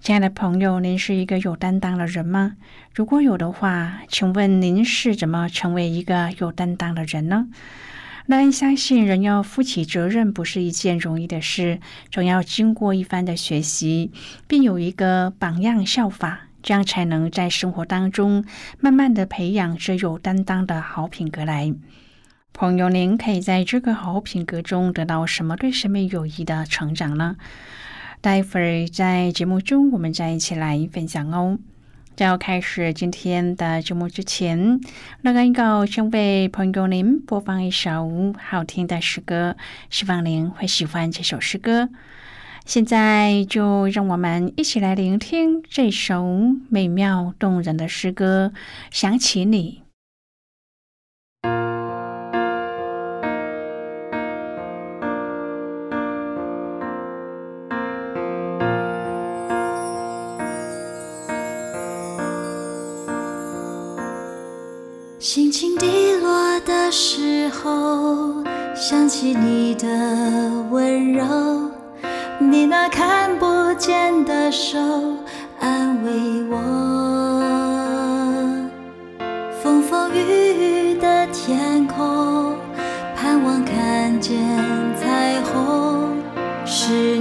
亲爱的朋友，您是一个有担当的人吗？如果有的话，请问您是怎么成为一个有担当的人呢？那相信人要负起责任不是一件容易的事，总要经过一番的学习，并有一个榜样效法，这样才能在生活当中慢慢的培养这有担当的好品格来。朋友，您可以在这个好品格中得到什么对生命有益的成长呢？待会儿在节目中，我们再一起来分享哦。在要开始今天的节目之前，乐恩要先为朋友您播放一首好听的诗歌，希望您会喜欢这首诗歌。现在就让我们一起来聆听这首美妙动人的诗歌，想起你。想起你的温柔，你那看不见的手安慰我。风风雨雨的天空，盼望看见彩虹，是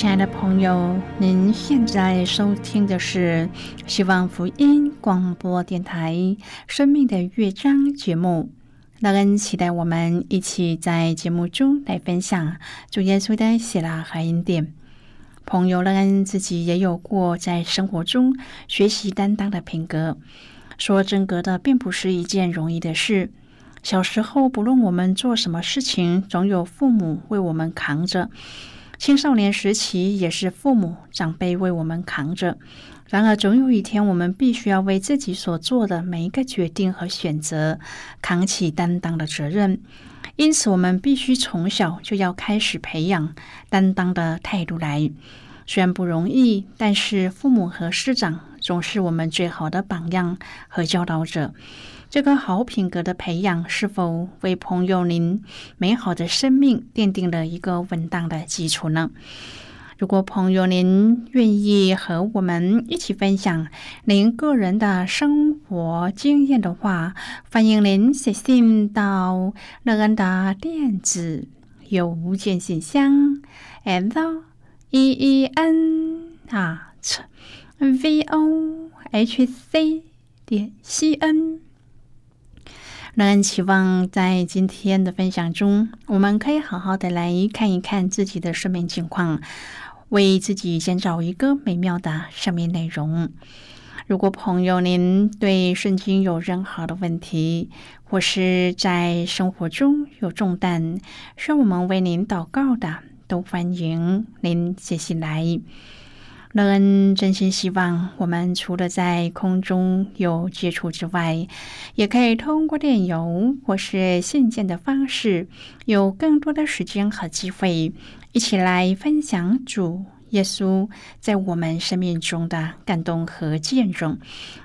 亲爱的朋友，您现在收听的是希望福音广播电台《生命的乐章》节目。乐恩期待我们一起在节目中来分享主耶稣的喜乐和恩典。朋友乐恩自己也有过在生活中学习担当的品格，说真格的并不是一件容易的事。小时候，不论我们做什么事情，总有父母为我们扛着；青少年时期也是父母长辈为我们扛着。然而，总有一天，我们必须要为自己所做的每一个决定和选择扛起担当的责任。因此，我们必须从小就要开始培养担当的态度来。虽然不容易，但是父母和师长总是我们最好的榜样和教导者。这个好品格的培养，是否为朋友您美好的生命奠定了一个稳当的基础呢？如果朋友您愿意和我们一起分享您个人的生活经验的话，欢迎您写信到乐恩的电子邮件信箱，and e e n at v o h c 点 c n。乐恩期望在今天的分享中，我们可以好好的来看一看自己的生命情况，为自己先找一个美妙的生命内容。如果朋友您对圣经有任何的问题，或是在生活中有重担，需要我们为您祷告的，都欢迎您写信来。乐恩真心希望，我们除了在空中有接触之外，也可以通过电邮或是信件的方式，有更多的时间和机会，一起来分享主。耶稣在我们生命中的感动和见证，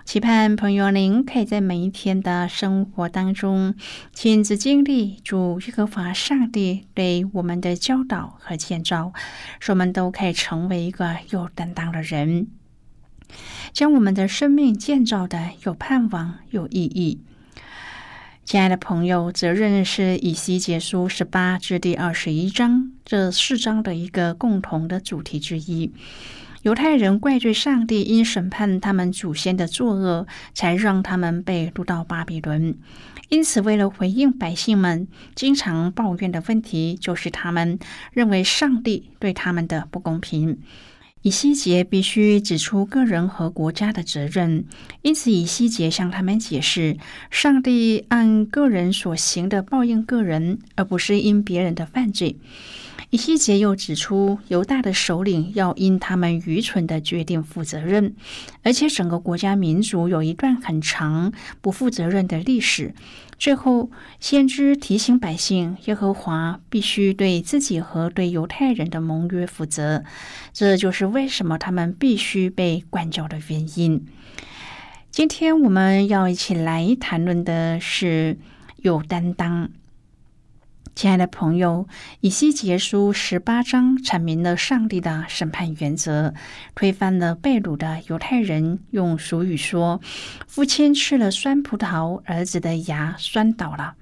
期盼朋友您可以在每一天的生活当中亲自经历主耶和华上帝对我们的教导和建造，使我们都可以成为一个有担当的人，将我们的生命建造的有盼望、有意义。亲爱的朋友，责任是以西结书十八至第二十一章这四章的一个共同的主题之一。犹太人怪罪上帝，因审判他们祖先的作恶，才让他们被掳到巴比伦。因此，为了回应百姓们经常抱怨的问题，就是他们认为上帝对他们的不公平。以西结必须指出个人和国家的责任，因此以西结向他们解释：上帝按个人所行的报应个人，而不是因别人的犯罪。以西结又指出，犹大的首领要因他们愚蠢的决定负责任，而且整个国家民族有一段很长不负责任的历史。最后，先知提醒百姓，耶和华必须对自己和对犹太人的盟约负责。这就是为什么他们必须被管教的原因。今天我们要一起来谈论的是有担当。亲爱的朋友，以西结书十八章阐明了上帝的审判原则，推翻了被掳的犹太人用俗语说：“父亲吃了酸葡萄，儿子的牙酸倒了”，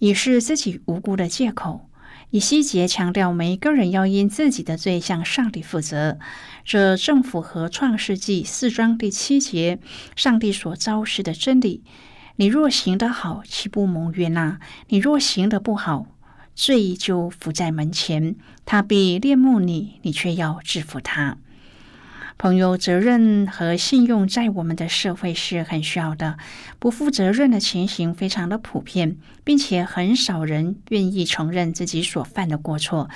以是自己无辜的借口。以西结强调，每一个人要因自己的罪向上帝负责，这正符合创世纪四章第七节上帝所昭示的真理：“你若行得好，岂不蒙悦纳？你若行得不好。”罪就伏在门前，他必恋慕你，你却要制服他。朋友，责任和信用在我们的社会是很需要的。不负责任的情形非常的普遍，并且很少人愿意承认自己所犯的过错，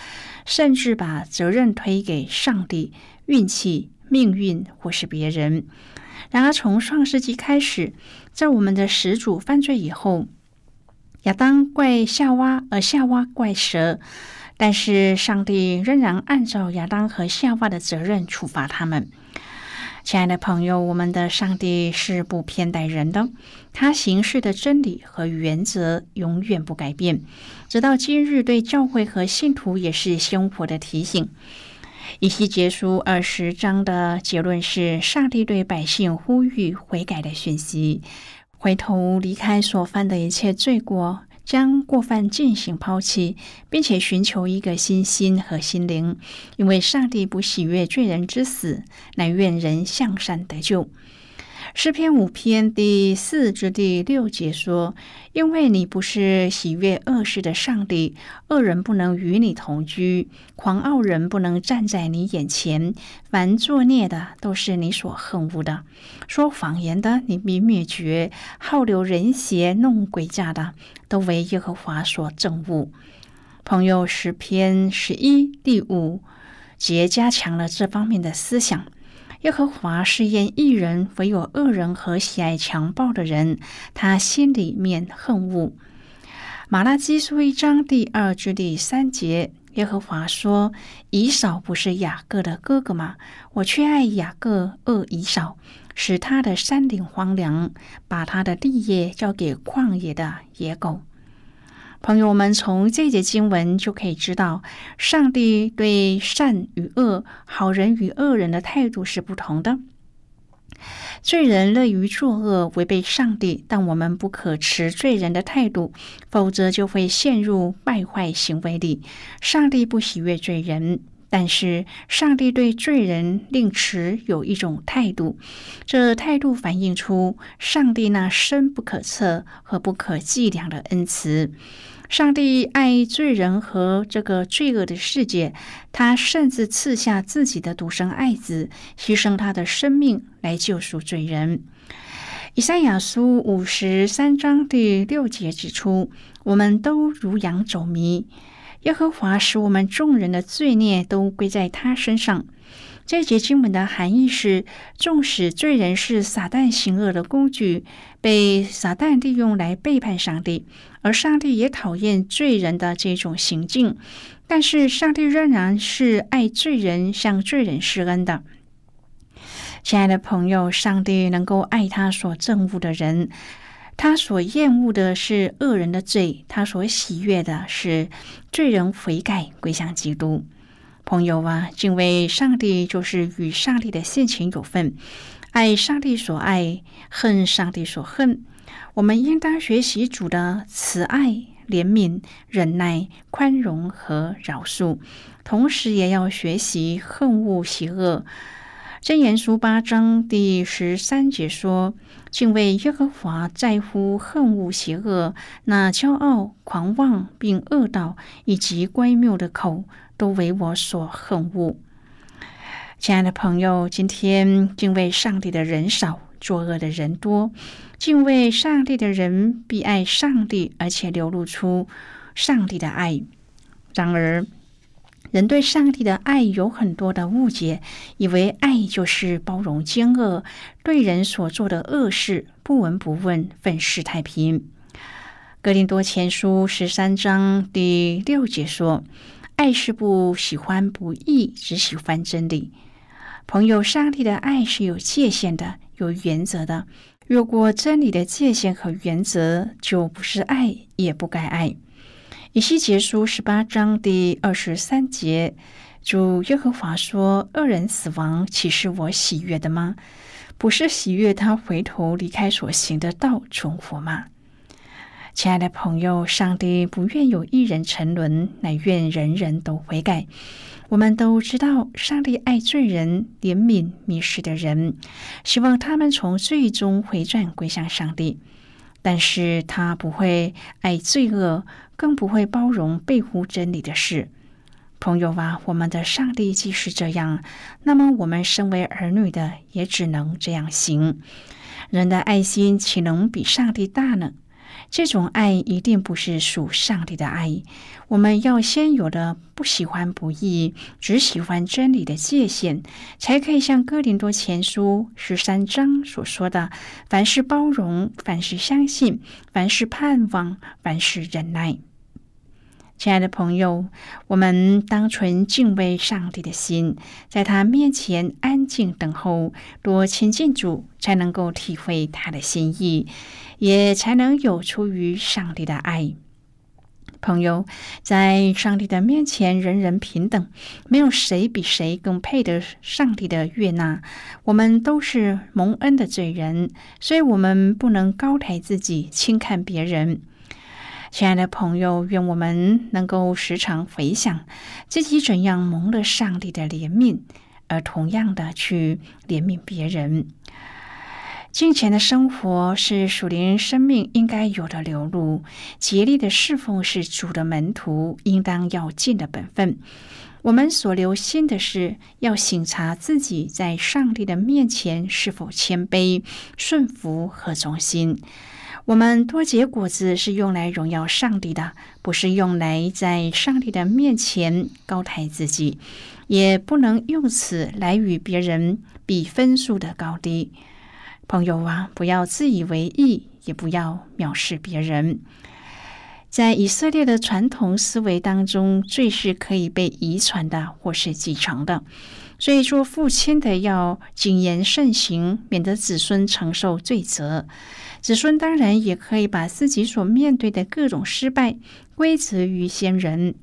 甚至把责任推给上帝、运气、命运或是别人。然而，从创世纪开始，在我们的始祖犯罪以后。亚当怪夏娃，而夏娃怪蛇，但是上帝仍然按照亚当和夏娃的责任处罚他们。亲爱的朋友，我们的上帝是不偏待人的，他行事的真理和原则永远不改变，直到今日，对教会和信徒也是鲜活的提醒。以西结书二十章的结论是：上帝对百姓呼吁悔改的讯息。回头离开所犯的一切罪过，将过犯进行抛弃，并且寻求一个新心和心灵，因为上帝不喜悦罪人之死，乃愿人向善得救。诗篇五篇第四至第六节说：“因为你不是喜悦恶事的上帝，恶人不能与你同居，狂傲人不能站在你眼前。凡作孽的都是你所恨恶的，说谎言的你必灭绝，好流人邪、弄鬼诈的都为耶和华所憎恶。”朋友，诗篇十一第五节加强了这方面的思想。耶和华试验一人，唯有恶人和喜爱强暴的人，他心里面恨恶。马拉基书一章第二至第三节，耶和华说：“以扫不是雅各的哥哥吗？我却爱雅各，恶以扫，使他的山顶荒凉，把他的地业交给旷野的野狗。”朋友们，从这节经文就可以知道，上帝对善与恶、好人与恶人的态度是不同的。罪人乐于作恶，违背上帝，但我们不可持罪人的态度，否则就会陷入败坏行为里。上帝不喜悦罪人，但是上帝对罪人另持有一种态度，这态度反映出上帝那深不可测和不可计量的恩慈。上帝爱罪人和这个罪恶的世界，他甚至赐下自己的独生爱子，牺牲他的生命来救赎罪人。以赛亚书五十三章第六节指出：“我们都如羊走迷，耶和华使我们众人的罪孽都归在他身上。”这节经文的含义是：纵使罪人是撒旦行恶的工具，被撒旦利用来背叛上帝，而上帝也讨厌罪人的这种行径，但是上帝仍然是爱罪人、向罪人施恩的。亲爱的朋友，上帝能够爱他所憎恶的人，他所厌恶的是恶人的罪，他所喜悦的是罪人悔改归向基督。朋友啊，敬畏上帝就是与上帝的性情有份，爱上帝所爱，恨上帝所恨。我们应当学习主的慈爱、怜悯、忍耐、宽容和饶恕，同时也要学习恨恶邪恶。箴言书八章第十三节说：“敬畏耶和华，在乎恨恶邪恶，那骄傲、狂妄并恶道以及乖谬的口。”都为我所恨恶，亲爱的朋友，今天敬畏上帝的人少，作恶的人多。敬畏上帝的人必爱上帝，而且流露出上帝的爱。然而，人对上帝的爱有很多的误解，以为爱就是包容奸恶，对人所做的恶事不闻不问，愤世太平。格林多前书十三章第六节说。爱是不喜欢不义，只喜欢真理。朋友，上帝的爱是有界限的，有原则的。越过真理的界限和原则，就不是爱，也不该爱。以西结书十八章第二十三节，主耶和华说：“恶人死亡，岂是我喜悦的吗？不是喜悦他回头离开所行的道，存活吗？”亲爱的朋友，上帝不愿有一人沉沦，乃愿人人都悔改。我们都知道，上帝爱罪人，怜悯迷失的人，希望他们从罪中回转归向上帝。但是他不会爱罪恶，更不会包容背乎真理的事。朋友啊，我们的上帝既是这样，那么我们身为儿女的，也只能这样行。人的爱心岂能比上帝大呢？这种爱一定不是属上帝的爱。我们要先有了不喜欢不义、只喜欢真理的界限，才可以像哥林多前书十三章所说的：“凡事包容，凡事相信，凡事盼望，凡事忍耐。”亲爱的朋友，我们当存敬畏上帝的心，在他面前安静等候，多亲近主，才能够体会他的心意。也才能有出于上帝的爱，朋友，在上帝的面前，人人平等，没有谁比谁更配得上帝的悦纳。我们都是蒙恩的罪人，所以我们不能高抬自己，轻看别人。亲爱的朋友，愿我们能够时常回想自己怎样蒙了上帝的怜悯，而同样的去怜悯别人。金钱的生活是属灵生命应该有的流露，竭力的侍奉是主的门徒应当要尽的本分。我们所留心的是，要省察自己在上帝的面前是否谦卑、顺服和忠心。我们多结果子是用来荣耀上帝的，不是用来在上帝的面前高抬自己，也不能用此来与别人比分数的高低。朋友啊，不要自以为意，也不要藐视别人。在以色列的传统思维当中，罪是可以被遗传的，或是继承的。所以，做父亲的要谨言慎行，免得子孙承受罪责。子孙当然也可以把自己所面对的各种失败归责于先人。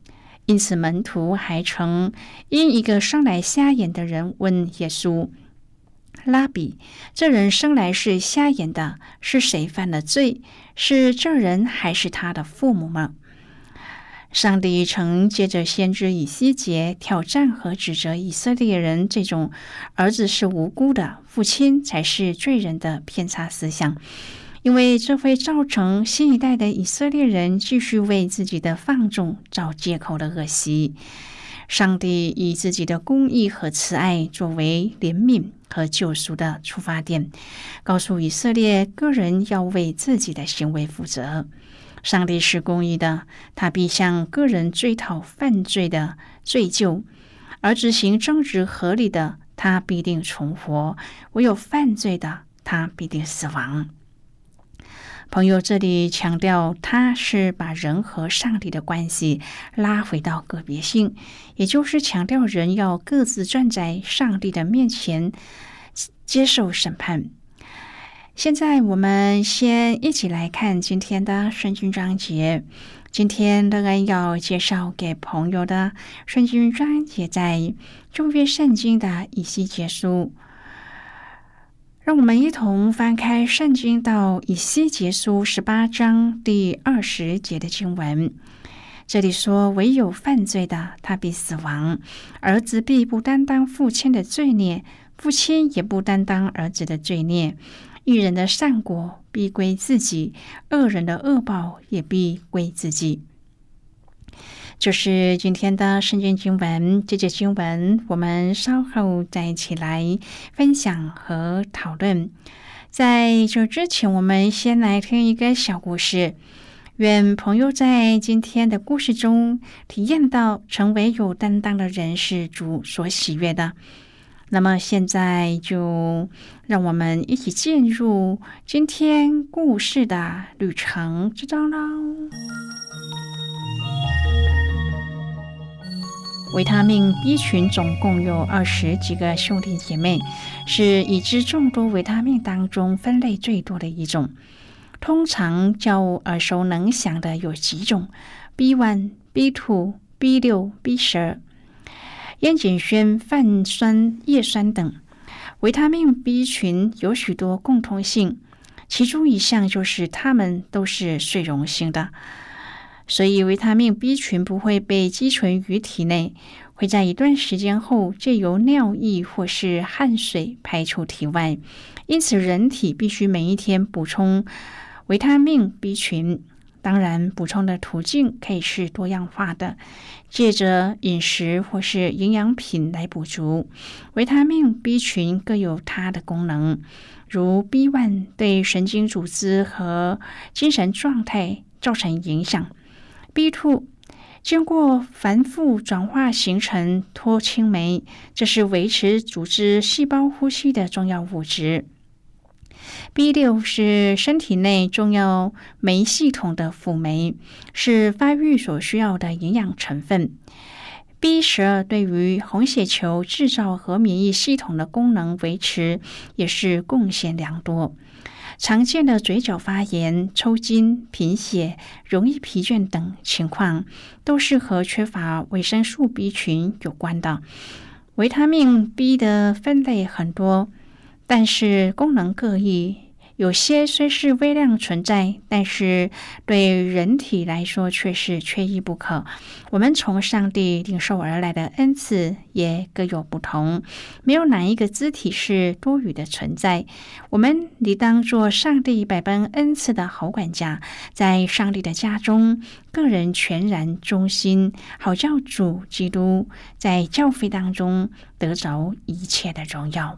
因此，门徒还曾因一个生来瞎眼的人问耶稣。拉比，这人生来是瞎眼的，是谁犯了罪？是这人还是他的父母吗？上帝曾借着先知以西结挑战和指责以色列人这种儿子是无辜的，父亲才是罪人的偏差思想，因为这会造成新一代的以色列人继续为自己的放纵找借口的恶习。上帝以自己的公义和慈爱作为怜悯和救赎的出发点，告诉以色列个人要为自己的行为负责。上帝是公义的，他必向个人追讨犯罪的罪疚；而执行正直合理的，他必定存活；唯有犯罪的，他必定死亡。朋友这里强调，他是把人和上帝的关系拉回到个别性，也就是强调人要各自站在上帝的面前接受审判。现在我们先一起来看今天的圣经章节。今天乐恩要介绍给朋友的圣经章节，在旧约圣经的以西结书。让我们一同翻开圣经到以西结书十八章第二十节的经文。这里说：“唯有犯罪的，他必死亡；儿子必不担当父亲的罪孽，父亲也不担当儿子的罪孽。一人的善果必归自己，恶人的恶报也必归自己。”就是今天的圣经经文，这节经文我们稍后再一起来分享和讨论。在这之前，我们先来听一个小故事。愿朋友在今天的故事中体验到成为有担当的人是主所喜悦的。那么现在就让我们一起进入今天故事的旅程之中喽。维他命 B 群总共有二十几个兄弟姐妹，是已知众多维他命当中分类最多的一种。通常较耳熟能详的有几种：B one、B two、B 六、B 十二、烟碱酸、泛酸叶酸等。维他命 B 群有许多共通性，其中一项就是它们都是水溶性的。所以，维他命 B 群不会被积存于体内，会在一段时间后借由尿液或是汗水排出体外。因此，人体必须每一天补充维他命 B 群。当然，补充的途径可以是多样化的，借着饮食或是营养品来补足。维他命 B 群各有它的功能，如 B one 对神经组织和精神状态造成影响。B two 经过反复转化形成脱氢酶，这是维持组织细胞呼吸的重要物质。B 六是身体内重要酶系统的辅酶，是发育所需要的营养成分。B 十二对于红血球制造和免疫系统的功能维持也是贡献良多。常见的嘴角发炎、抽筋、贫血、容易疲倦等情况，都是和缺乏维生素 B 群有关的。维他命 B 的分类很多，但是功能各异，有些虽是微量存在，但是对人体来说却是缺一不可。我们从上帝领受而来的恩赐也各有不同，没有哪一个肢体是多余的存在。我们理当做上帝百般恩赐的好管家，在上帝的家中，个人全然忠心，好叫主基督在教会当中得着一切的荣耀。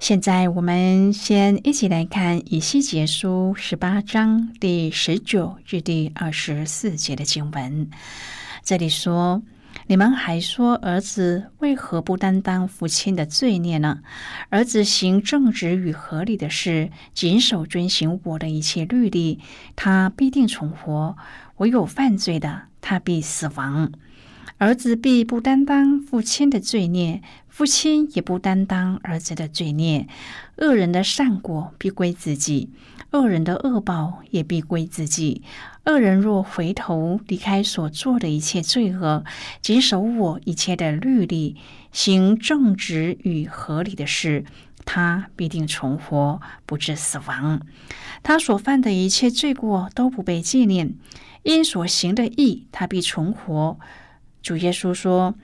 现在我们先一起来看《以西结书》十八章第十九至第二十四节的经文。这里说：“你们还说儿子为何不担当父亲的罪孽呢？儿子行正直与合理的事，谨守遵行我的一切律例，他必定存活；唯有犯罪的，他必死亡。儿子必不担当父亲的罪孽。”父亲也不担当儿子的罪孽，恶人的善果必归自己，恶人的恶报也必归自己。恶人若回头离开所做的一切罪恶，谨守我一切的律例，行正直与合理的事，他必定存活，不致死亡。他所犯的一切罪过都不被纪念，因所行的义，他必存活。主耶稣说：“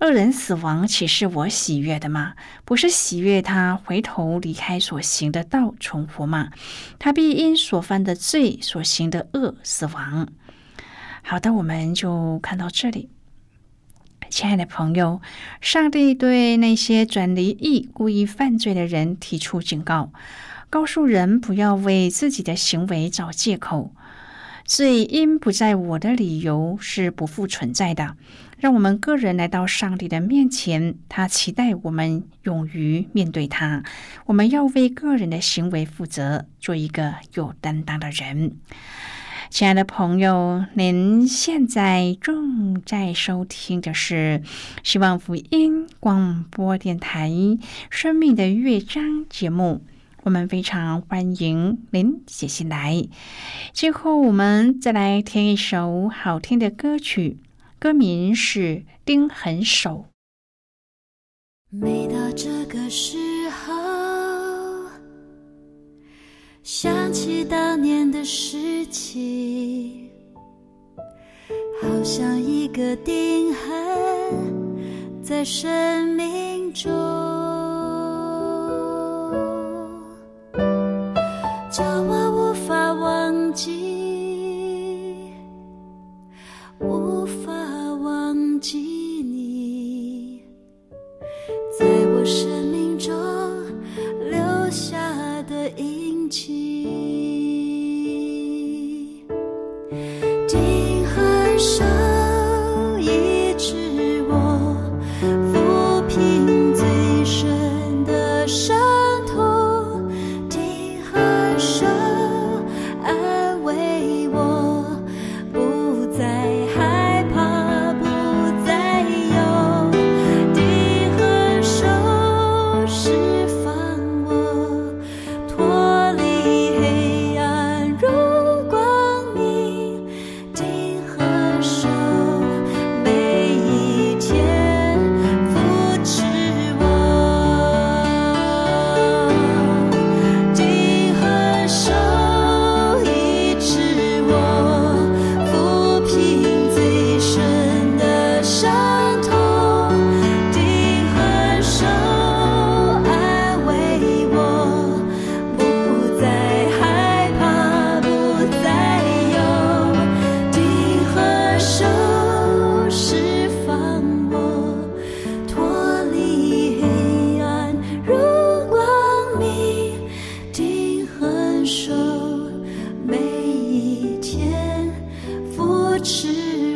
恶人死亡，岂是我喜悦的吗？不是喜悦他回头离开所行的道重活吗？他必因所犯的罪、所行的恶死亡。”好的，我们就看到这里。亲爱的朋友，上帝对那些转离义、故意犯罪的人提出警告，告诉人不要为自己的行为找借口。罪因不在我的理由是不复存在的。让我们个人来到上帝的面前，他期待我们勇于面对他。我们要为个人的行为负责，做一个有担当的人。亲爱的朋友，您现在正在收听的是希望福音广播电台《生命的乐章》节目。我们非常欢迎您写信来。最后，我们再来听一首好听的歌曲。歌名是《丁痕手》。每到这个时候，想起当年的事情，好像一个钉痕在生命中。记你在我身是。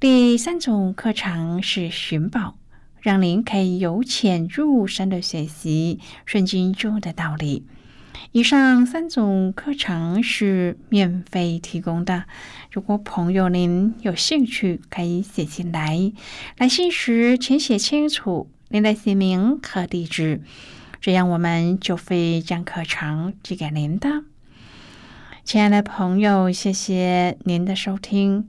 第三种课程是寻宝，让您可以由浅入深的学习圣经中的道理。以上三种课程是免费提供的，如果朋友您有兴趣，可以写信来。来信时请写清楚您的姓名和地址。这样我们就会将课程寄给您的，亲爱的朋友，谢谢您的收听。